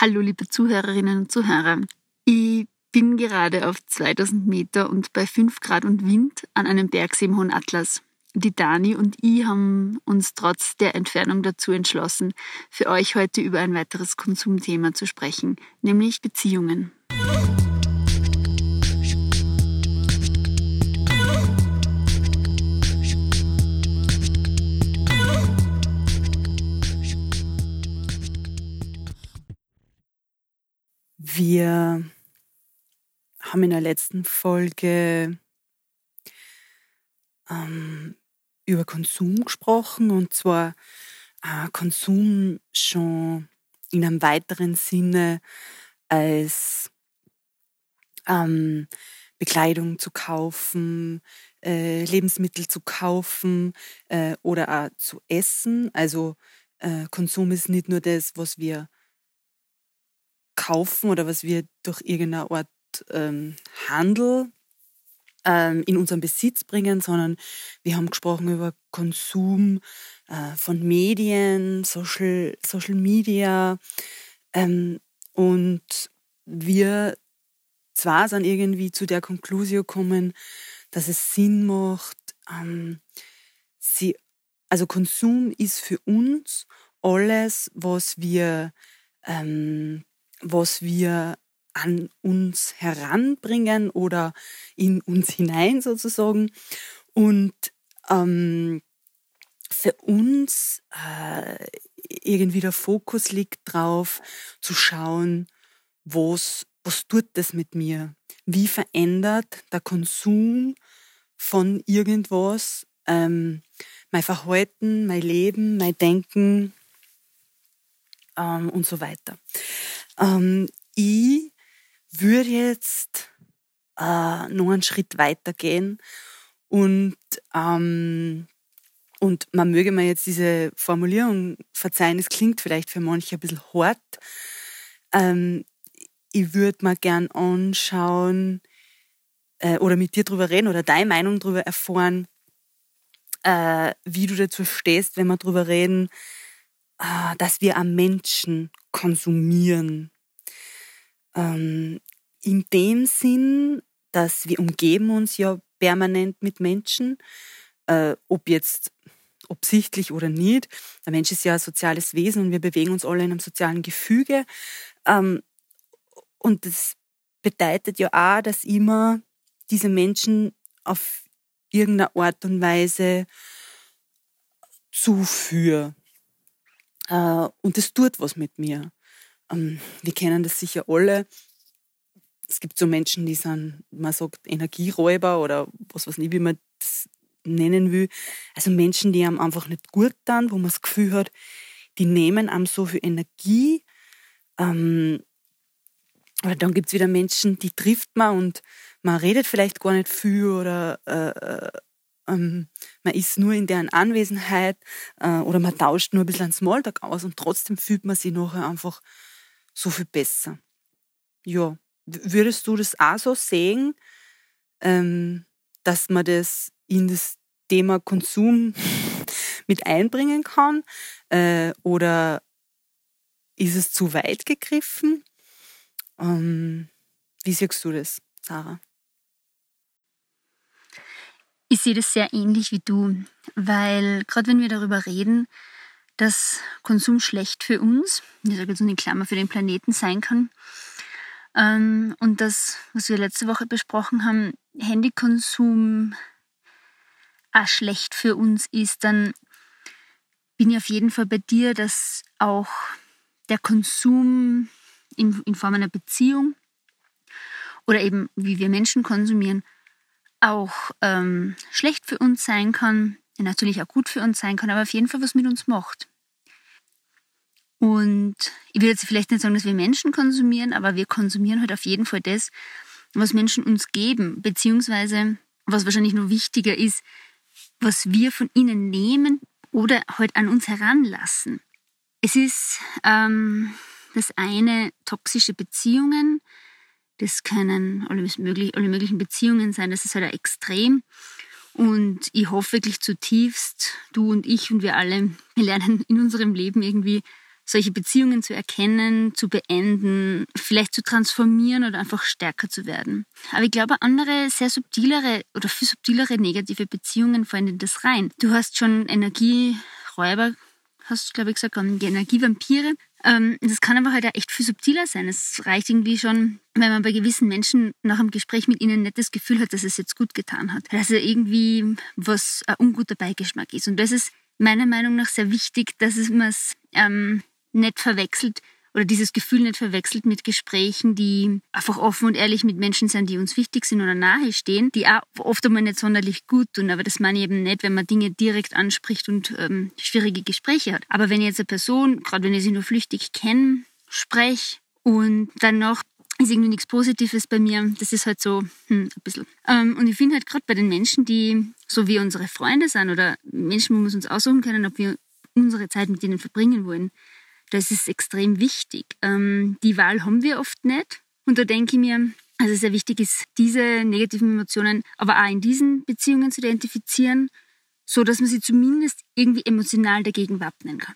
Hallo, liebe Zuhörerinnen und Zuhörer. Ich bin gerade auf 2000 Meter und bei 5 Grad und Wind an einem Bergsee im Hohen Atlas. Die Dani und ich haben uns trotz der Entfernung dazu entschlossen, für euch heute über ein weiteres Konsumthema zu sprechen, nämlich Beziehungen. Wir haben in der letzten Folge ähm, über Konsum gesprochen und zwar äh, Konsum schon in einem weiteren Sinne als ähm, Bekleidung zu kaufen, äh, Lebensmittel zu kaufen äh, oder auch zu essen. Also äh, Konsum ist nicht nur das, was wir kaufen oder was wir durch irgendeine Art ähm, Handel ähm, in unseren Besitz bringen, sondern wir haben gesprochen über Konsum äh, von Medien, Social, Social Media ähm, und wir zwar sind irgendwie zu der Konklusion gekommen, dass es Sinn macht, ähm, sie, also Konsum ist für uns alles, was wir ähm, was wir an uns heranbringen oder in uns hinein sozusagen. Und ähm, für uns äh, irgendwie der Fokus liegt drauf, zu schauen, was, was tut das mit mir? Wie verändert der Konsum von irgendwas ähm, mein Verhalten, mein Leben, mein Denken ähm, und so weiter. Ähm, ich würde jetzt äh, noch einen Schritt weiter gehen und, ähm, und man möge mir jetzt diese Formulierung verzeihen, es klingt vielleicht für manche ein bisschen hart. Ähm, ich würde mir gern anschauen äh, oder mit dir drüber reden oder deine Meinung drüber erfahren, äh, wie du dazu stehst, wenn wir drüber reden, dass wir am Menschen konsumieren. Ähm, in dem Sinn, dass wir umgeben uns ja permanent mit Menschen, äh, ob jetzt absichtlich oder nicht. Der Mensch ist ja ein soziales Wesen und wir bewegen uns alle in einem sozialen Gefüge. Ähm, und das bedeutet ja auch, dass immer diese Menschen auf irgendeine Art und Weise zuführen. Äh, und das tut was mit mir. Ähm, wir kennen das sicher alle. Es gibt so Menschen, die sind, man sagt, Energieräuber oder was weiß nicht, wie man das nennen will. Also Menschen, die einem einfach nicht gut tun, wo man das Gefühl hat, die nehmen einem so viel Energie. Ähm, oder dann gibt es wieder Menschen, die trifft man und man redet vielleicht gar nicht viel oder äh, äh ähm, man ist nur in deren Anwesenheit äh, oder man tauscht nur ein bisschen Smalltalk aus und trotzdem fühlt man sich nachher einfach so viel besser. Ja, würdest du das auch so sehen, ähm, dass man das in das Thema Konsum mit einbringen kann? Äh, oder ist es zu weit gegriffen? Ähm, wie siehst du das, Sarah? Ich sehe das sehr ähnlich wie du, weil gerade wenn wir darüber reden, dass Konsum schlecht für uns, ich sage jetzt nur in Klammer für den Planeten sein kann. Ähm, und das, was wir letzte Woche besprochen haben, Handykonsum auch schlecht für uns ist, dann bin ich auf jeden Fall bei dir, dass auch der Konsum in, in Form einer Beziehung oder eben wie wir Menschen konsumieren, auch ähm, schlecht für uns sein kann, natürlich auch gut für uns sein kann, aber auf jeden Fall was mit uns macht. Und ich will jetzt vielleicht nicht sagen, dass wir Menschen konsumieren, aber wir konsumieren halt auf jeden Fall das, was Menschen uns geben, beziehungsweise was wahrscheinlich noch wichtiger ist, was wir von ihnen nehmen oder halt an uns heranlassen. Es ist ähm, das eine toxische Beziehungen, das können alle, möglich, alle möglichen Beziehungen sein, das ist halt ein Extrem. Und ich hoffe wirklich zutiefst, du und ich und wir alle, wir lernen in unserem Leben irgendwie solche Beziehungen zu erkennen, zu beenden, vielleicht zu transformieren oder einfach stärker zu werden. Aber ich glaube, andere sehr subtilere oder viel subtilere negative Beziehungen fallen in das rein. Du hast schon Energieräuber, hast du, glaube ich gesagt, Energievampire. Ähm, das kann aber halt auch echt viel subtiler sein. Es reicht irgendwie schon, wenn man bei gewissen Menschen nach einem Gespräch mit ihnen nicht das Gefühl hat, dass es jetzt gut getan hat. Dass er irgendwie was ein unguter Beigeschmack ist. Und das ist meiner Meinung nach sehr wichtig, dass man es ähm, nicht verwechselt oder dieses Gefühl nicht verwechselt mit Gesprächen, die einfach offen und ehrlich mit Menschen sind, die uns wichtig sind oder nahe stehen, die auch oft einmal nicht sonderlich gut tun. Aber das meine ich eben nicht, wenn man Dinge direkt anspricht und ähm, schwierige Gespräche hat. Aber wenn ich jetzt eine Person, gerade wenn ich sie nur flüchtig kenne, spreche und dann noch ist irgendwie nichts Positives bei mir. Das ist halt so hm, ein bisschen. Ähm, und ich finde halt gerade bei den Menschen, die so wie unsere Freunde sind oder Menschen, wo wir uns aussuchen können, ob wir unsere Zeit mit ihnen verbringen wollen, das ist extrem wichtig. Ähm, die Wahl haben wir oft nicht. Und da denke ich mir, also sehr wichtig ist, diese negativen Emotionen aber auch in diesen Beziehungen zu identifizieren, so dass man sie zumindest irgendwie emotional dagegen wappnen kann.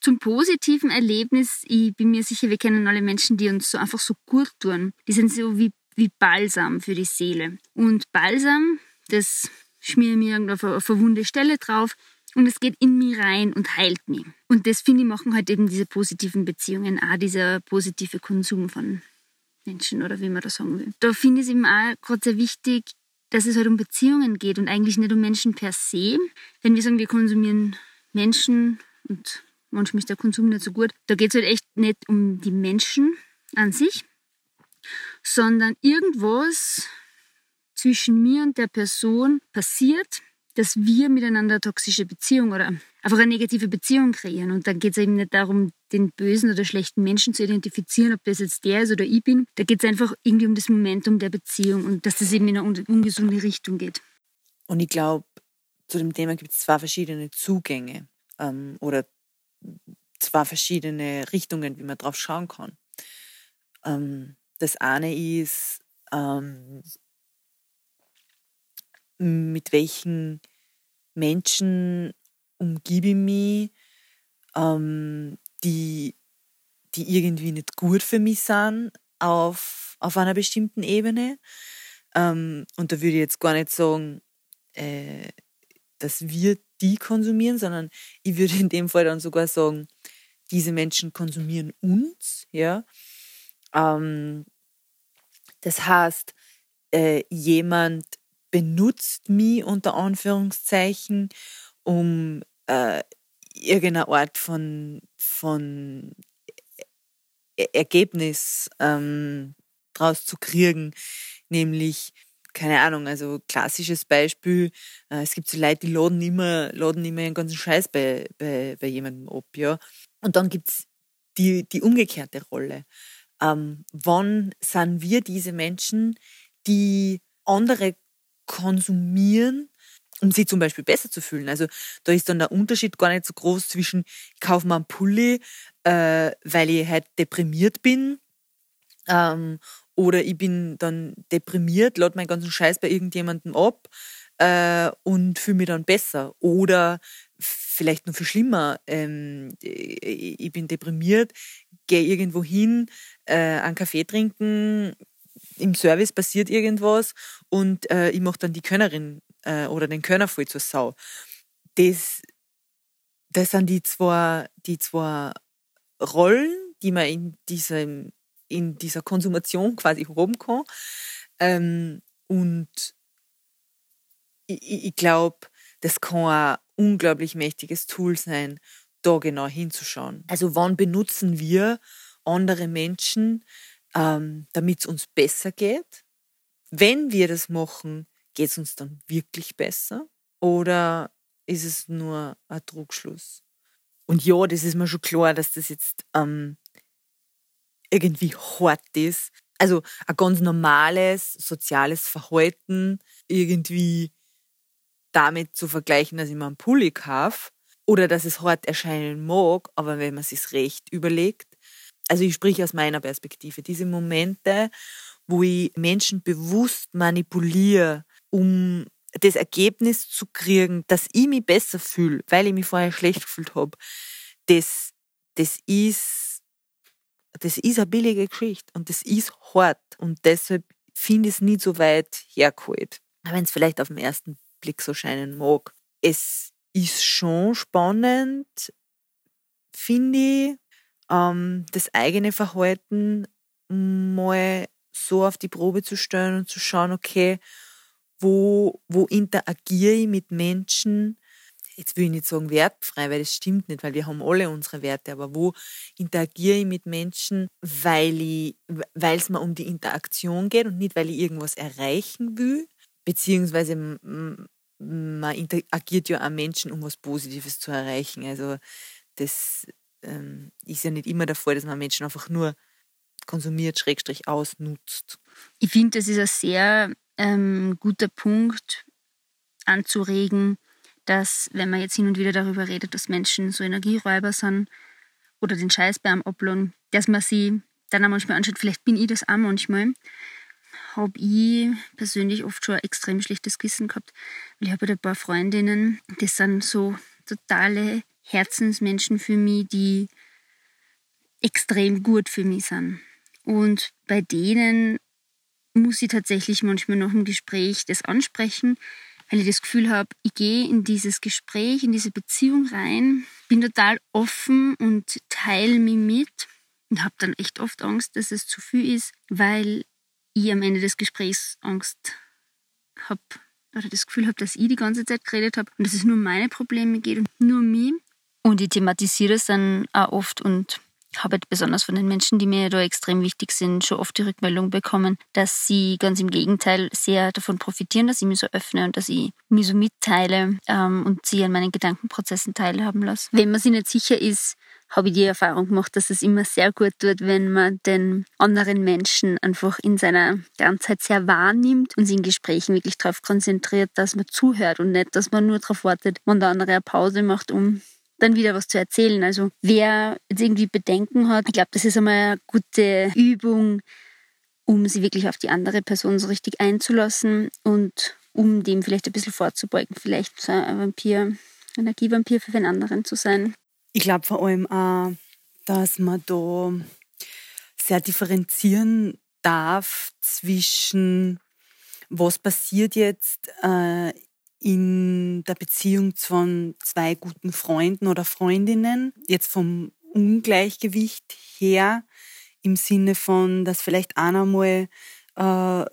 Zum positiven Erlebnis, ich bin mir sicher, wir kennen alle Menschen, die uns so einfach so gut tun. Die sind so wie, wie Balsam für die Seele. Und Balsam, das schmiere ich mir auf eine wunde Stelle drauf und es geht in mich rein und heilt mich. Und das finde ich machen halt eben diese positiven Beziehungen, auch dieser positive Konsum von Menschen oder wie man das sagen will. Da finde ich es eben auch gerade sehr wichtig, dass es halt um Beziehungen geht und eigentlich nicht um Menschen per se. Wenn wir sagen, wir konsumieren Menschen und manchmal ist der Konsum nicht so gut, da geht es halt echt nicht um die Menschen an sich, sondern irgendwas zwischen mir und der Person passiert, dass wir miteinander eine toxische Beziehung oder einfach eine negative Beziehung kreieren. Und dann geht es eben nicht darum, den bösen oder schlechten Menschen zu identifizieren, ob das jetzt der ist oder ich bin. Da geht es einfach irgendwie um das Momentum der Beziehung und dass das eben in eine ungesunde Richtung geht. Und ich glaube, zu dem Thema gibt es zwei verschiedene Zugänge ähm, oder zwei verschiedene Richtungen, wie man drauf schauen kann. Ähm, das eine ist, ähm, mit welchen Menschen umgebe ich mich, ähm, die, die irgendwie nicht gut für mich sind auf, auf einer bestimmten Ebene. Ähm, und da würde ich jetzt gar nicht sagen, äh, dass wir die konsumieren, sondern ich würde in dem Fall dann sogar sagen, diese Menschen konsumieren uns. Ja? Ähm, das heißt, äh, jemand benutzt mich unter Anführungszeichen, um äh, irgendeine Art von, von e-, Ergebnis ähm, draus zu kriegen, nämlich keine Ahnung, also klassisches Beispiel, äh, es gibt so Leute, die laden immer, laden immer ihren ganzen Scheiß bei, bei, bei jemandem ab, ja. Und dann gibt's die, die umgekehrte Rolle. Ähm, wann sind wir diese Menschen, die andere konsumieren, um sich zum Beispiel besser zu fühlen. Also da ist dann der Unterschied gar nicht so groß zwischen, ich kaufe mir einen Pulli, äh, weil ich halt deprimiert bin, ähm, oder ich bin dann deprimiert, lade meinen ganzen Scheiß bei irgendjemandem ab äh, und fühle mich dann besser. Oder vielleicht noch viel schlimmer, ähm, ich bin deprimiert, gehe irgendwo hin, äh, einen Kaffee trinken, im Service passiert irgendwas und äh, ich mache dann die Könnerin äh, oder den Könner voll zur Sau. Das, das sind die zwei, die zwei Rollen, die man in, diesem, in dieser Konsumation quasi haben kann. Ähm, und ich, ich glaube, das kann ein unglaublich mächtiges Tool sein, da genau hinzuschauen. Also wann benutzen wir andere Menschen ähm, damit es uns besser geht. Wenn wir das machen, geht es uns dann wirklich besser? Oder ist es nur ein Trugschluss? Und ja, das ist mir schon klar, dass das jetzt ähm, irgendwie hart ist. Also ein ganz normales soziales Verhalten irgendwie damit zu vergleichen, dass ich mir einen Pulli kaufe oder dass es hart erscheinen mag, aber wenn man sich recht überlegt, also ich spreche aus meiner Perspektive, diese Momente, wo ich Menschen bewusst manipuliere, um das Ergebnis zu kriegen, dass ich mich besser fühle, weil ich mich vorher schlecht gefühlt habe, das, das ist, das ist eine billige Geschichte und das ist hart und deshalb finde ich es nicht so weit hergeholt. Wenn es vielleicht auf den ersten Blick so scheinen mag. Es ist schon spannend, finde ich, ähm, das eigene Verhalten mal so auf die Probe zu stellen und zu schauen, okay, wo, wo interagiere ich mit Menschen, jetzt will ich nicht sagen wertfrei, weil das stimmt nicht, weil wir haben alle unsere Werte, aber wo interagiere ich mit Menschen, weil es mir um die Interaktion geht und nicht, weil ich irgendwas erreichen will, beziehungsweise man interagiert ja auch Menschen, um was Positives zu erreichen. Also das ähm, ist ja nicht immer der Fall, dass man Menschen einfach nur konsumiert, schrägstrich ausnutzt. Ich finde, das ist ein sehr ähm, guter Punkt anzuregen, dass, wenn man jetzt hin und wieder darüber redet, dass Menschen so Energieräuber sind oder den Scheiß beim Uploaden, dass man sie dann auch manchmal anschaut, vielleicht bin ich das auch manchmal, habe ich persönlich oft schon ein extrem schlechtes Gewissen gehabt. Ich habe halt ein paar Freundinnen, das sind so totale Herzensmenschen für mich, die extrem gut für mich sind. Und bei denen muss ich tatsächlich manchmal noch im Gespräch das ansprechen, weil ich das Gefühl habe, ich gehe in dieses Gespräch, in diese Beziehung rein, bin total offen und teile mich mit und habe dann echt oft Angst, dass es zu viel ist, weil ich am Ende des Gesprächs Angst habe oder das Gefühl habe, dass ich die ganze Zeit geredet habe und dass es nur meine Probleme geht und nur mich. Und ich thematisiere es dann auch oft und habe halt besonders von den Menschen, die mir da extrem wichtig sind, schon oft die Rückmeldung bekommen, dass sie ganz im Gegenteil sehr davon profitieren, dass ich mich so öffne und dass ich mich so mitteile ähm, und sie an meinen Gedankenprozessen teilhaben lasse. Wenn man sich nicht sicher ist, habe ich die Erfahrung gemacht, dass es immer sehr gut tut, wenn man den anderen Menschen einfach in seiner Ganzheit sehr wahrnimmt und sich in Gesprächen wirklich darauf konzentriert, dass man zuhört und nicht, dass man nur darauf wartet, wann der andere eine Pause macht, um dann wieder was zu erzählen. Also wer jetzt irgendwie Bedenken hat, ich glaube, das ist einmal eine gute Übung, um sie wirklich auf die andere Person so richtig einzulassen und um dem vielleicht ein bisschen vorzubeugen, vielleicht so ein Vampir, Energievampir für den anderen zu sein. Ich glaube vor allem auch, dass man da sehr differenzieren darf zwischen was passiert jetzt äh, in der Beziehung von zwei guten Freunden oder Freundinnen, jetzt vom Ungleichgewicht her, im Sinne von, dass vielleicht einer mal äh,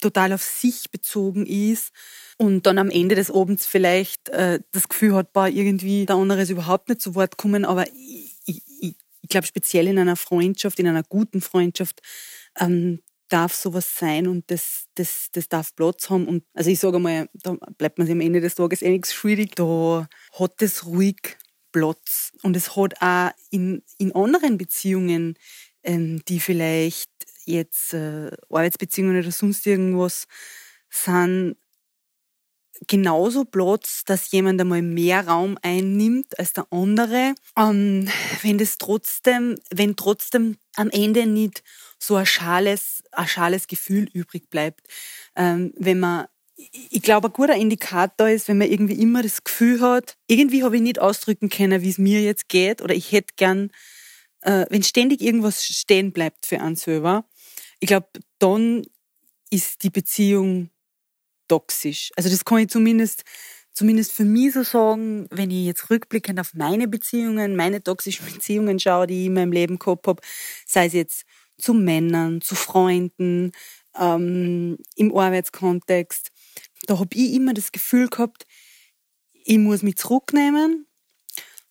total auf sich bezogen ist und dann am Ende des Abends vielleicht äh, das Gefühl hat, boah, irgendwie der andere ist überhaupt nicht zu Wort kommen, aber ich, ich, ich glaube speziell in einer Freundschaft, in einer guten Freundschaft, ähm, darf sowas sein und das, das, das darf Platz haben. Und also ich sage mal, da bleibt man sich am Ende des Tages eh nichts schuldig. Da hat es ruhig Platz. Und es hat auch in, in anderen Beziehungen, ähm, die vielleicht jetzt äh, Arbeitsbeziehungen oder sonst irgendwas sind, genauso Platz, dass jemand einmal mehr Raum einnimmt als der andere. Ähm, wenn das trotzdem, wenn trotzdem am Ende nicht so ein schales, ein schales Gefühl übrig bleibt. Ähm, wenn man, ich glaube, ein guter Indikator ist, wenn man irgendwie immer das Gefühl hat, irgendwie habe ich nicht ausdrücken können, wie es mir jetzt geht, oder ich hätte gern, äh, wenn ständig irgendwas stehen bleibt für einen selber, ich glaube, dann ist die Beziehung toxisch. Also das kann ich zumindest zumindest für mich so sagen, wenn ich jetzt rückblickend auf meine Beziehungen, meine toxischen Beziehungen schaue, die ich in meinem Leben gehabt habe, sei es jetzt zu Männern, zu Freunden, ähm, im Arbeitskontext. Da habe ich immer das Gefühl gehabt, ich muss mich zurücknehmen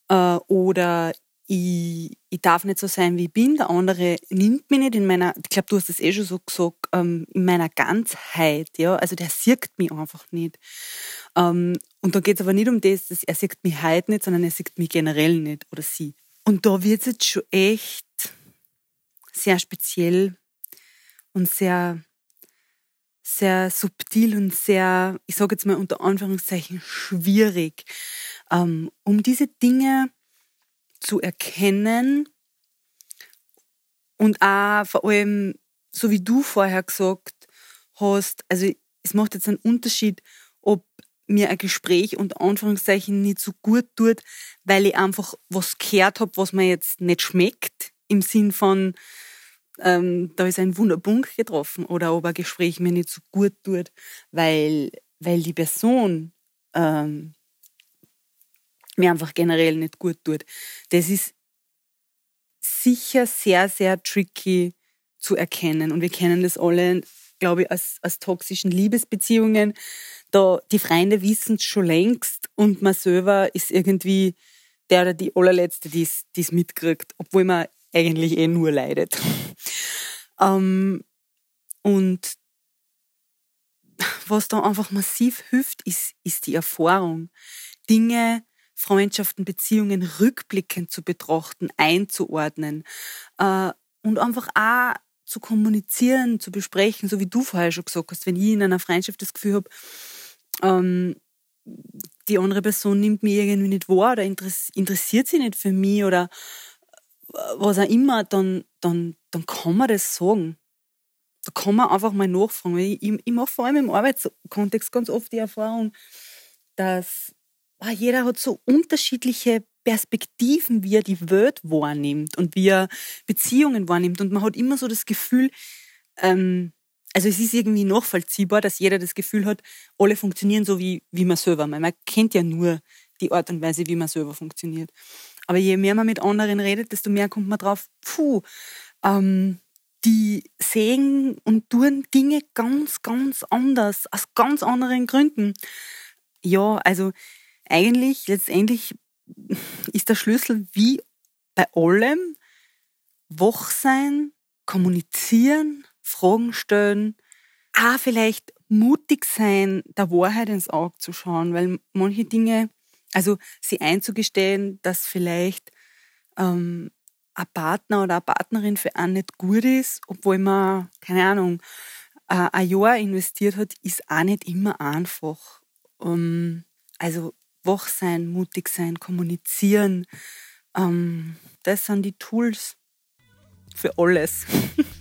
äh, oder ich, ich darf nicht so sein, wie ich bin. Der andere nimmt mich nicht in meiner, ich glaube, du hast es eh schon so gesagt, ähm, in meiner Ganzheit. Ja? Also der sieht mich einfach nicht. Ähm, und da geht es aber nicht um das, dass er sieht mich heute nicht, sondern er sieht mich generell nicht oder sie. Und da wird es jetzt schon echt sehr speziell und sehr, sehr subtil und sehr, ich sage jetzt mal unter Anführungszeichen, schwierig, ähm, um diese Dinge zu erkennen und auch vor allem, so wie du vorher gesagt hast, also es macht jetzt einen Unterschied, ob mir ein Gespräch unter Anführungszeichen nicht so gut tut, weil ich einfach was gehört habe, was mir jetzt nicht schmeckt, im Sinn von, ähm, da ist ein Wunderpunkt getroffen oder ob ein Gespräch mir nicht so gut tut, weil, weil die Person ähm, mir einfach generell nicht gut tut. Das ist sicher sehr, sehr tricky zu erkennen. Und wir kennen das alle, glaube ich, aus, aus toxischen Liebesbeziehungen. Da, die Freunde wissen es schon längst und man selber ist irgendwie der oder die allerletzte, die es mitkriegt, obwohl man eigentlich eh nur leidet. ähm, und was da einfach massiv hilft, ist, ist die Erfahrung. Dinge, Freundschaften, Beziehungen rückblickend zu betrachten, einzuordnen äh, und einfach auch zu kommunizieren, zu besprechen, so wie du vorher schon gesagt hast, wenn ich in einer Freundschaft das Gefühl habe, ähm, die andere Person nimmt mich irgendwie nicht wahr oder interessiert sie nicht für mich oder was auch immer, dann, dann, dann kann man das sagen. Da kann man einfach mal nachfragen. Ich, ich, ich mache vor allem im Arbeitskontext ganz oft die Erfahrung, dass ah, jeder hat so unterschiedliche Perspektiven, wie er die Welt wahrnimmt und wie er Beziehungen wahrnimmt. Und man hat immer so das Gefühl, ähm, also es ist irgendwie nachvollziehbar, dass jeder das Gefühl hat, alle funktionieren so wie, wie man selber. Man kennt ja nur die Art und Weise, wie man selber funktioniert. Aber je mehr man mit anderen redet, desto mehr kommt man drauf, puh, ähm, die sehen und tun Dinge ganz, ganz anders, aus ganz anderen Gründen. Ja, also eigentlich letztendlich ist der Schlüssel wie bei allem wach sein, kommunizieren, Fragen stellen, auch vielleicht mutig sein, der Wahrheit ins Auge zu schauen, weil manche Dinge also sie einzugestehen, dass vielleicht ähm, ein Partner oder eine Partnerin für einen nicht gut ist, obwohl man, keine Ahnung, äh, ein Jahr investiert hat, ist auch nicht immer einfach. Um, also wach sein, mutig sein, kommunizieren, ähm, das sind die Tools für alles.